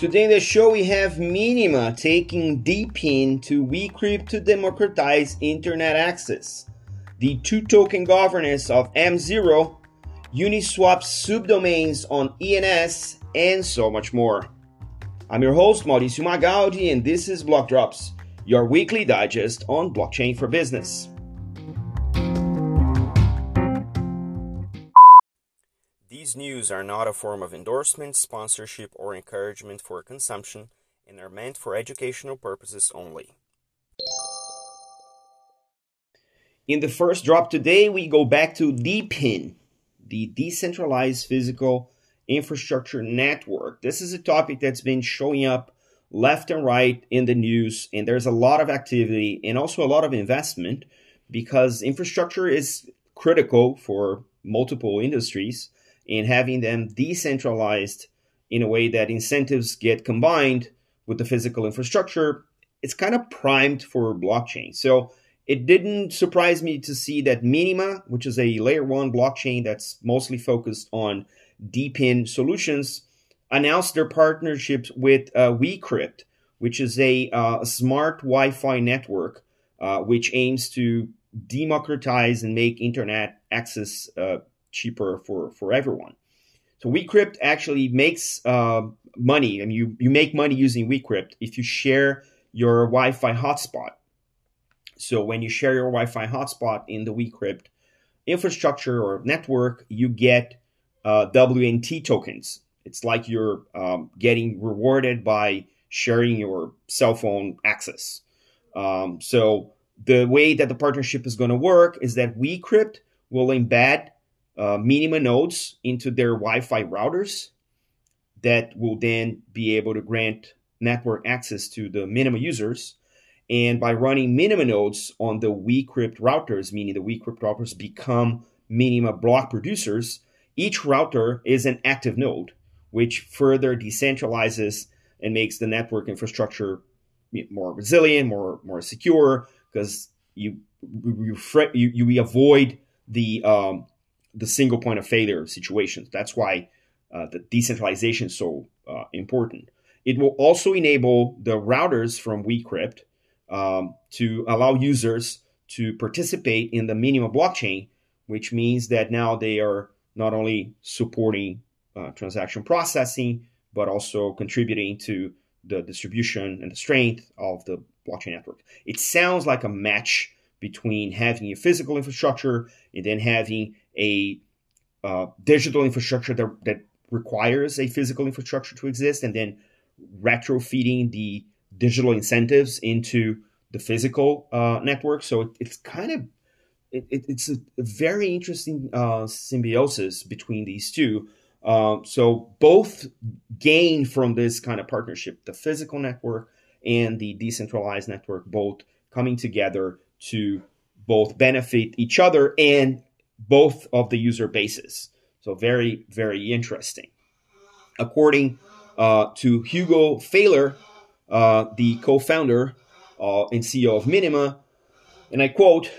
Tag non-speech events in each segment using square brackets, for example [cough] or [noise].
Today in the show we have Minima taking DePIN to Wicrypt to democratize internet access, the two-token governance of M0, Uniswap subdomains on ENS, and so much more. I'm your host Mauricio Magaldi and this is Block Drops, your weekly digest on blockchain for business. These news are not a form of endorsement, sponsorship, or encouragement for consumption and are meant for educational purposes only. In the first drop today, we go back to DePIN, the Decentralized Physical Infrastructure Network. This is a topic that's been showing up left and right in the news, and there's a lot of activity and also a lot of investment because infrastructure is critical for multiple industries and having them decentralized in a way that incentives get combined with the physical infrastructure, it's kind of primed for blockchain. So it didn't surprise me to see that Minima, which is a layer one blockchain that's mostly focused on DePIN solutions, announced their partnerships with uh, Wicrypt, which is a uh, smart Wi-Fi network uh, which aims to democratize and make internet access uh, cheaper for for everyone. So Wicrypt actually makes uh, money, and you you make money using Wicrypt if you share your Wi-Fi hotspot. So when you share your Wi-Fi hotspot in the Wicrypt infrastructure or network, you get uh, WNT tokens. It's like you're um, getting rewarded by sharing your cell phone access. Um, so the way that the partnership is going to work is that Wicrypt will embed uh, Minima nodes into their Wi-Fi routers that will then be able to grant network access to the Minima users. And by running Minima nodes on the Wicrypt routers, meaning the Wicrypt routers become Minima block producers, each router is an active node, which further decentralizes and makes the network infrastructure more resilient, more more secure, because you you, you you avoid the um, the single point of failure situations. That's why uh, the decentralization is so uh, important. It will also enable the routers from Wicrypt um, to allow users to participate in the Minima blockchain, which means that now they are not only supporting uh, transaction processing, but also contributing to the distribution and the strength of the blockchain network. It sounds like a match between having a physical infrastructure and then having a uh, digital infrastructure that, that requires a physical infrastructure to exist and then retrofeeding the digital incentives into the physical uh, network. So it, it's kind of it, it's a, very interesting uh, symbiosis between these two. Uh, so both gain from this kind of partnership: the physical network and the decentralized network, both coming together to both benefit each other and both of the user bases. So very, very interesting. According uh, to Hugo Feiler, uh, the co-founder uh, and CEO of Minima, and I quote,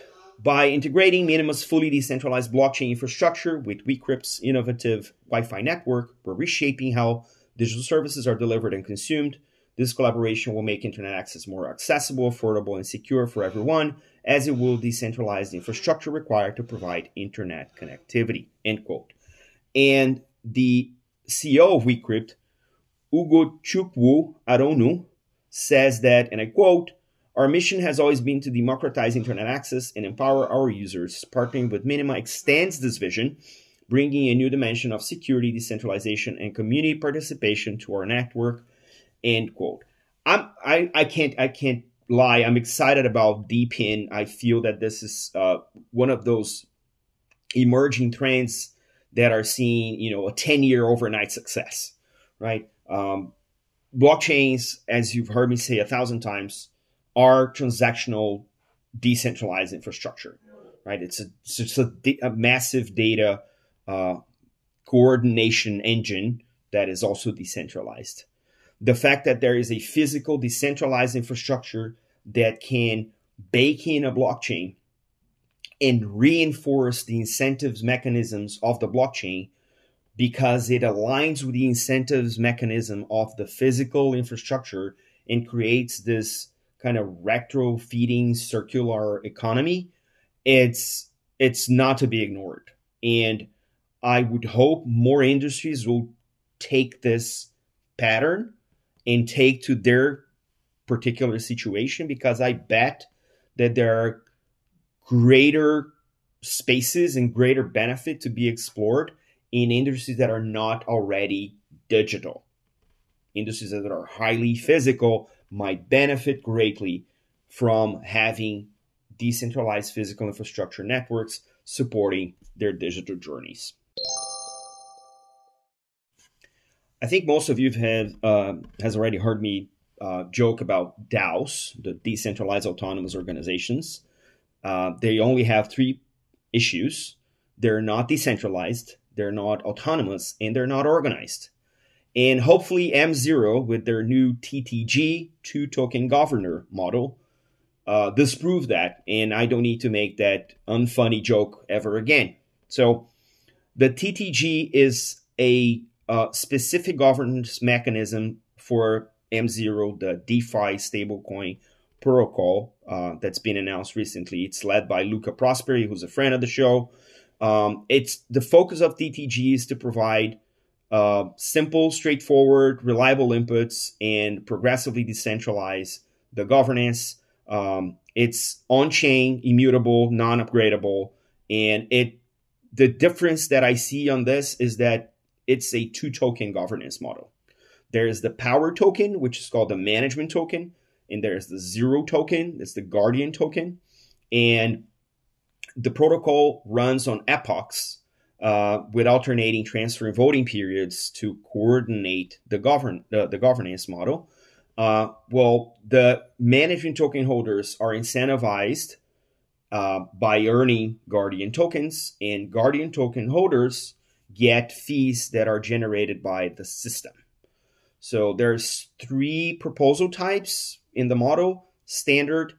by integrating Minima's fully decentralized blockchain infrastructure with Wicrypt's innovative Wi-Fi network, we're reshaping how digital services are delivered and consumed. This collaboration will make internet access more accessible, affordable, and secure for everyone, as it will decentralize the infrastructure required to provide internet connectivity. End quote. And the CEO of Wicrypt, Ugo Chukwu Aronu, says that, and I quote, our mission has always been to democratize internet access and empower our users. Partnering with Minima extends this vision, bringing a new dimension of security, decentralization, and community participation to our network. End quote. I'm, I, I can't I can't lie. I'm excited about DePIN. I feel that this is uh, one of those emerging trends that are seeing, you know, a 10 year overnight success, right? Um, blockchains, as you've heard me say a thousand times, are transactional decentralized infrastructure, right? It's a, it's a, a massive data uh, coordination engine that is also decentralized the fact that there is a physical decentralized infrastructure that can bake in a blockchain and reinforce the incentives mechanisms of the blockchain because it aligns with the incentives mechanism of the physical infrastructure and creates this kind of retro feeding circular economy. It's it's not to be ignored. And I would hope more industries will take this pattern and take to their particular situation because I bet that there are greater spaces and greater benefit to be explored in industries that are not already digital. Industries that are highly physical might benefit greatly from having decentralized physical infrastructure networks supporting their digital journeys. I think most of you have uh, has already heard me uh, joke about DAOs, the decentralized autonomous organizations. Uh, they only have three issues: they're not decentralized, they're not autonomous, and they're not organized. And hopefully, M0 with their new TTG two token governor model uh, disprove that, and I don't need to make that unfunny joke ever again. So, the TTG is a uh, specific governance mechanism for M0, the DeFi stablecoin protocol uh, that's been announced recently. It's led by Luca Prosperi, who's a friend of the show. Um, it's the focus of TTG is to provide uh, simple, straightforward, reliable inputs and progressively decentralize the governance. Um, it's on-chain, immutable, non-upgradable, and it. The difference that I see on this is that it's a two-token governance model. There is the power token, which is called the management token, and there's the zero token, that's the guardian token, and the protocol runs on epochs uh, with alternating transfer and voting periods to coordinate the govern the, the governance model. Uh, well, the management token holders are incentivized uh, by earning Guardian tokens, and Guardian token holders get fees that are generated by the system. So there's three proposal types in the model: standard,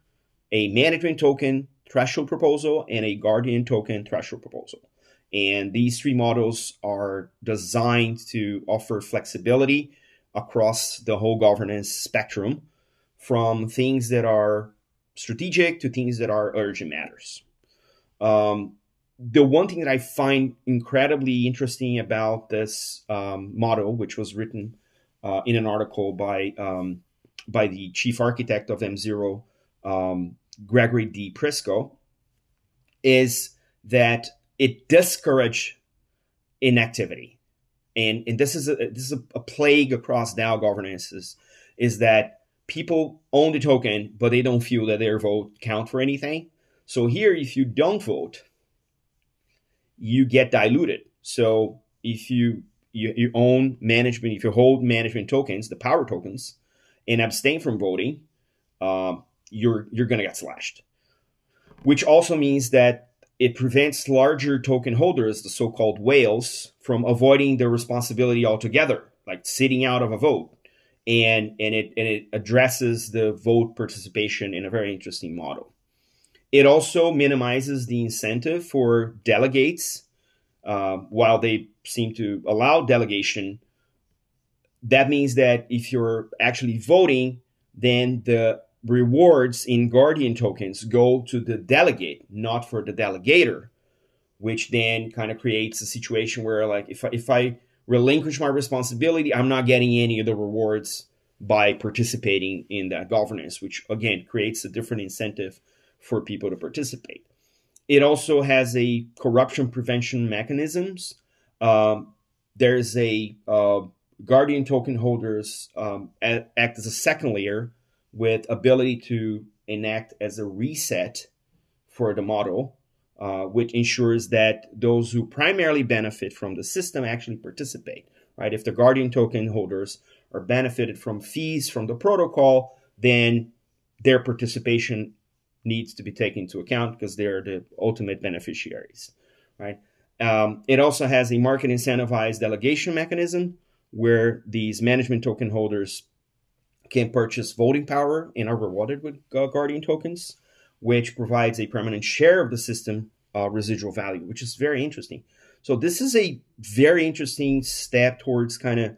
a management token threshold proposal, and a Guardian token threshold proposal. And these three models are designed to offer flexibility across the whole governance spectrum from things that are strategic to things that are urgent matters. Um, the one thing that I find incredibly interesting about this um, model, which was written uh, in an article by um, by the chief architect of M0, um, Gregory Di Prisco, is that it discourages inactivity and and this is a this is a, a plague across DAO governances is that people own the token but they don't feel that their vote count for anything. So here, if you don't vote, you get diluted. So if you you, you own management, if you hold management tokens, the power tokens, and abstain from voting, um, you're you're going to get slashed. Which also means that it prevents larger token holders, the so-called whales, from avoiding their responsibility altogether, like sitting out of a vote. And, and it and it addresses the vote participation in a very interesting model. It also minimizes the incentive for delegates. Uh, while they seem to allow delegation, that means that if you're actually voting, then the rewards in Guardian tokens go to the delegate, not for the delegator, which then kind of creates a situation where, like, if I, if I relinquish my responsibility, I'm not getting any of the rewards by participating in that governance, which again creates a different incentive for people to participate. It also has a corruption prevention mechanisms. Um, there's a uh, Guardian token holders um, act as a second layer with ability to enact as a reset for the model, uh, which ensures that those who primarily benefit from the system actually participate. Right? If the Guardian token holders are benefited from fees from the protocol, then their participation needs to be taken into account because they're the ultimate beneficiaries. Right? Um, it also has a market incentivized delegation mechanism where these management token holders can purchase voting power and are rewarded with Guardian tokens, which provides a permanent share of the system uh, residual value, which is very interesting. So this is a very interesting step towards kind of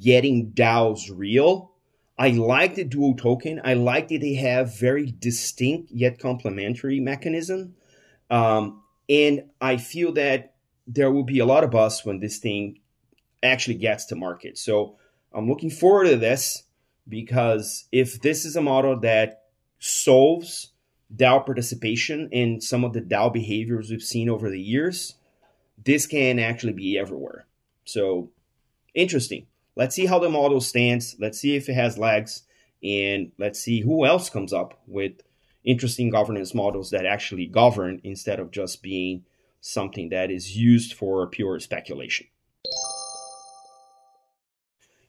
getting DAOs real. I like the dual token. I like that they have very distinct yet complementary mechanism. Um, and I feel that there will be a lot of buzz when this thing actually gets to market. So I'm looking forward to this because if this is a model that solves DAO participation and some of the DAO behaviors we've seen over the years, this can actually be everywhere. So interesting. Let's see how the model stands. Let's see if it has legs. And let's see who else comes up with interesting governance models that actually govern instead of just being something that is used for pure speculation.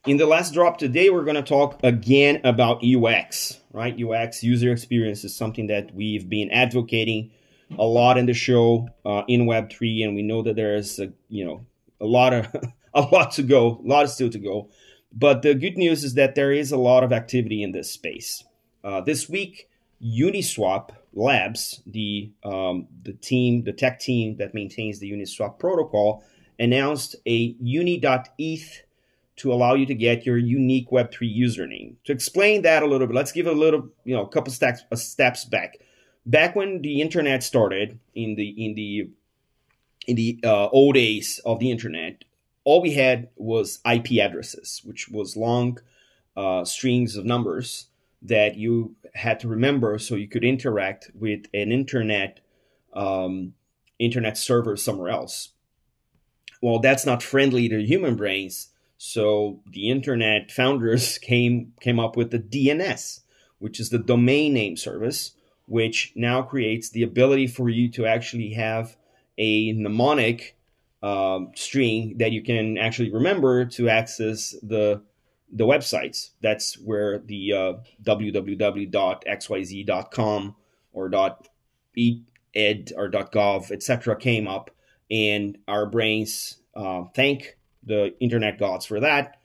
In the last drop today, we're going to talk again about UX, right? UX, user experience, is something that we've been advocating a lot in the show uh, in Web3, and we know that there's a, you know a lot of [laughs] a lot to go, a lot still to go. But the good news is that there is a lot of activity in this space. Uh, this week, Uniswap Labs, the um, the team, the tech team that maintains the Uniswap protocol, announced a uni.eth to allow you to get your unique Web3 username. To explain that a little bit, let's give a little, you know, a couple steps, steps back. Back when the internet started in the in the in the uh, old days of the internet, all we had was IP addresses, which was long uh, strings of numbers that you had to remember so you could interact with an internet um, internet server somewhere else. Well, that's not friendly to human brains so the internet founders [laughs] came came up with the DNS, which is the domain name service, which now creates the ability for you to actually have a mnemonic um, string that you can actually remember to access the the websites. That's where the uh, www.xyz.com or dot .ed or dot .gov etc. came up, and our brains uh, thank the internet gods for that.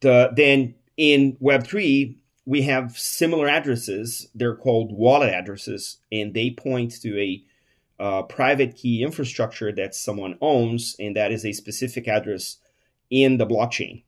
The, then in Web3, we have similar addresses. They're called wallet addresses, and they point to a uh, private key infrastructure that someone owns, and that is a specific address in the blockchain.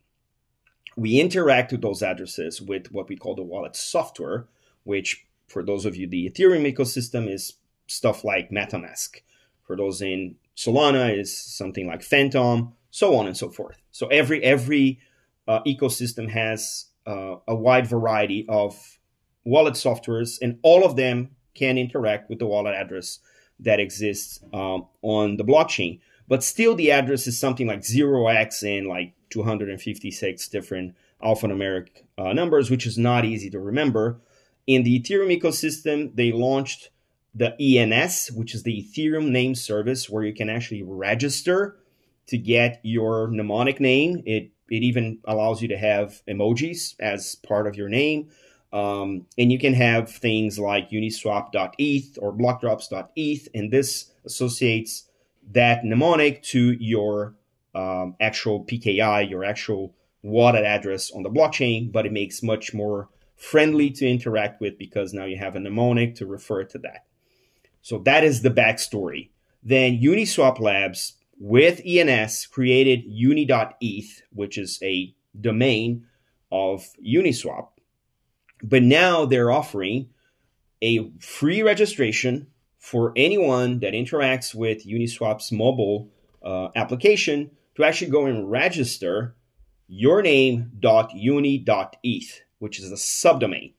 We interact with those addresses with what we call the wallet software, which, for those of you the Ethereum ecosystem, is stuff like MetaMask. For those in Solana, is something like Phantom so on and so forth. So every every uh, ecosystem has uh, a wide variety of wallet softwares, and all of them can interact with the wallet address that exists um, on the blockchain. But still, the address is something like 0x and like 256 different alphanumeric uh, numbers, which is not easy to remember. In the Ethereum ecosystem, they launched the ENS, which is the Ethereum name service, where you can actually register to get your mnemonic name. It it even allows you to have emojis as part of your name. Um, and you can have things like uniswap.eth or blockdrops.eth, and this associates that mnemonic to your um, actual PKI, your actual wallet address on the blockchain, but it makes much more friendly to interact with because now you have a mnemonic to refer to that. So that is the backstory. Then Uniswap Labs with ENS created uni.eth, which is a domain of Uniswap. But now they're offering a free registration for anyone that interacts with Uniswap's mobile uh, application to actually go and register your yourname.uni.eth, which is a subdomain.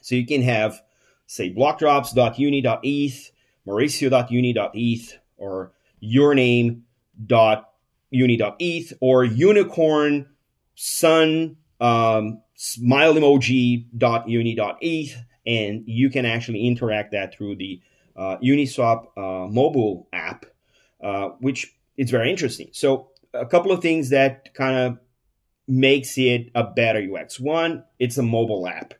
So you can have, say, blockdrops.uni.eth, mauricio.uni.eth, or your yourname.uni.eth or unicorn sun um, smile emoji.uni.eth and you can actually interact that through the uh, Uniswap uh, mobile app, uh, which is very interesting. So a couple of things that kind of makes it a better UX. One, it's a mobile app.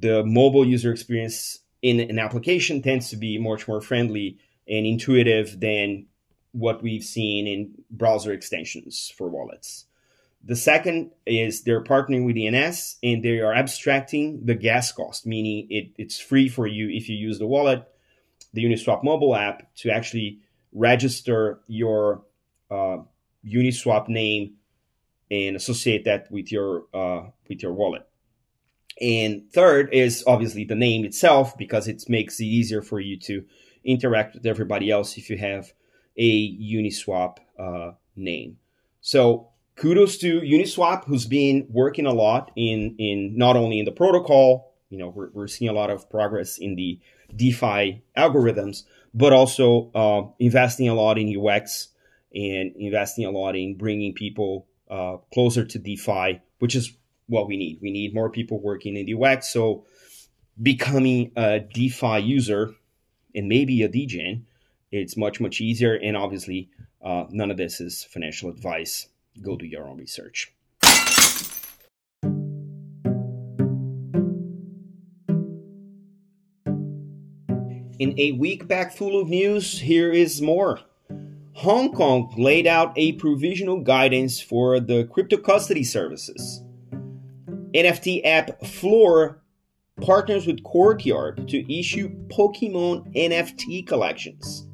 The mobile user experience in an application tends to be much more friendly and intuitive than what we've seen in browser extensions for wallets. The second is they're partnering with ENS and they are abstracting the gas cost, meaning it, it's free for you if you use the wallet. the Uniswap mobile app to actually register your uh, Uniswap name and associate that with your uh, with your wallet. And third is obviously the name itself because it makes it easier for you to interact with everybody else if you have a Uniswap uh, name. So kudos to Uniswap, who's been working a lot in in not only in the protocol. You know, we're, we're seeing a lot of progress in the DeFi algorithms, but also uh, investing a lot in UX and investing a lot in bringing people uh, closer to DeFi, which is what we need. We need more people working in the UX. So becoming a DeFi user and maybe a degen, it's much, much easier. And obviously, uh, none of this is financial advice. Go do your own research. In a week back full of news, here is more. Hong Kong laid out a provisional guidance for the crypto custody services. NFT app Floor partners with Courtyard to issue Pokemon NFT collections.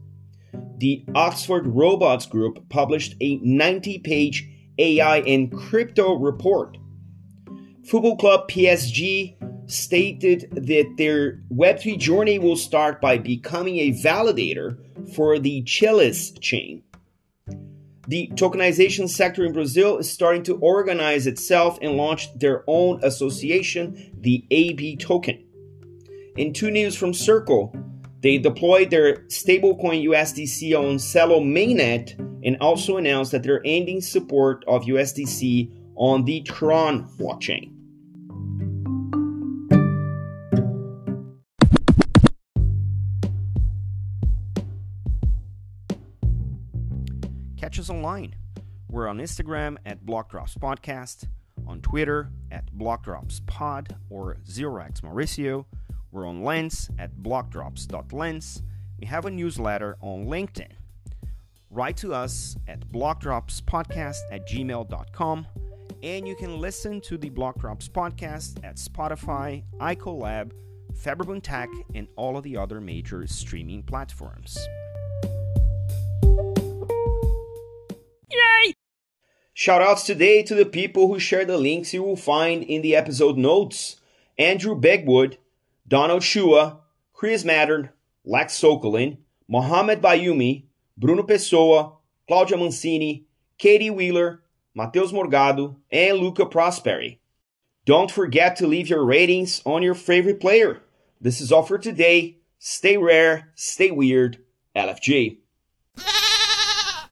The Oxford Robots Group published a 90 page AI and crypto report. Football Club PSG stated that their Web3 journey will start by becoming a validator for the Chiliz chain. The tokenization sector in Brazil is starting to organize itself and launch their own association, the AB token. In two news from Circle, they deployed their stablecoin USDC on Celo mainnet and also announced that they're ending support of USDC on the Tron blockchain. catch us online. We're on Instagram at Blockdrops Podcast, on Twitter at BlockdropsPod or ZeroX Mauricio. We're on Lens at blockdrops.lens. We have a newsletter on LinkedIn. Write to us at blockdropspodcast at gmail.com. And you can listen to the Blockdrops podcast at Spotify, iColab, Faberbun Tech, and all of the other major streaming platforms. Yay! Shoutouts today to the people who share the links you will find in the episode notes. Andrew Begwood, Donald Shua, Chris Maddern, Lex Sokolin, Mohamed Bayumi, Bruno Pessoa, Claudia Mancini, Katie Wheeler, Mateus Morgado, and Luca Prosperi. Don't forget to leave your ratings on your favorite player. This is all for today. Stay rare, stay weird. LFG.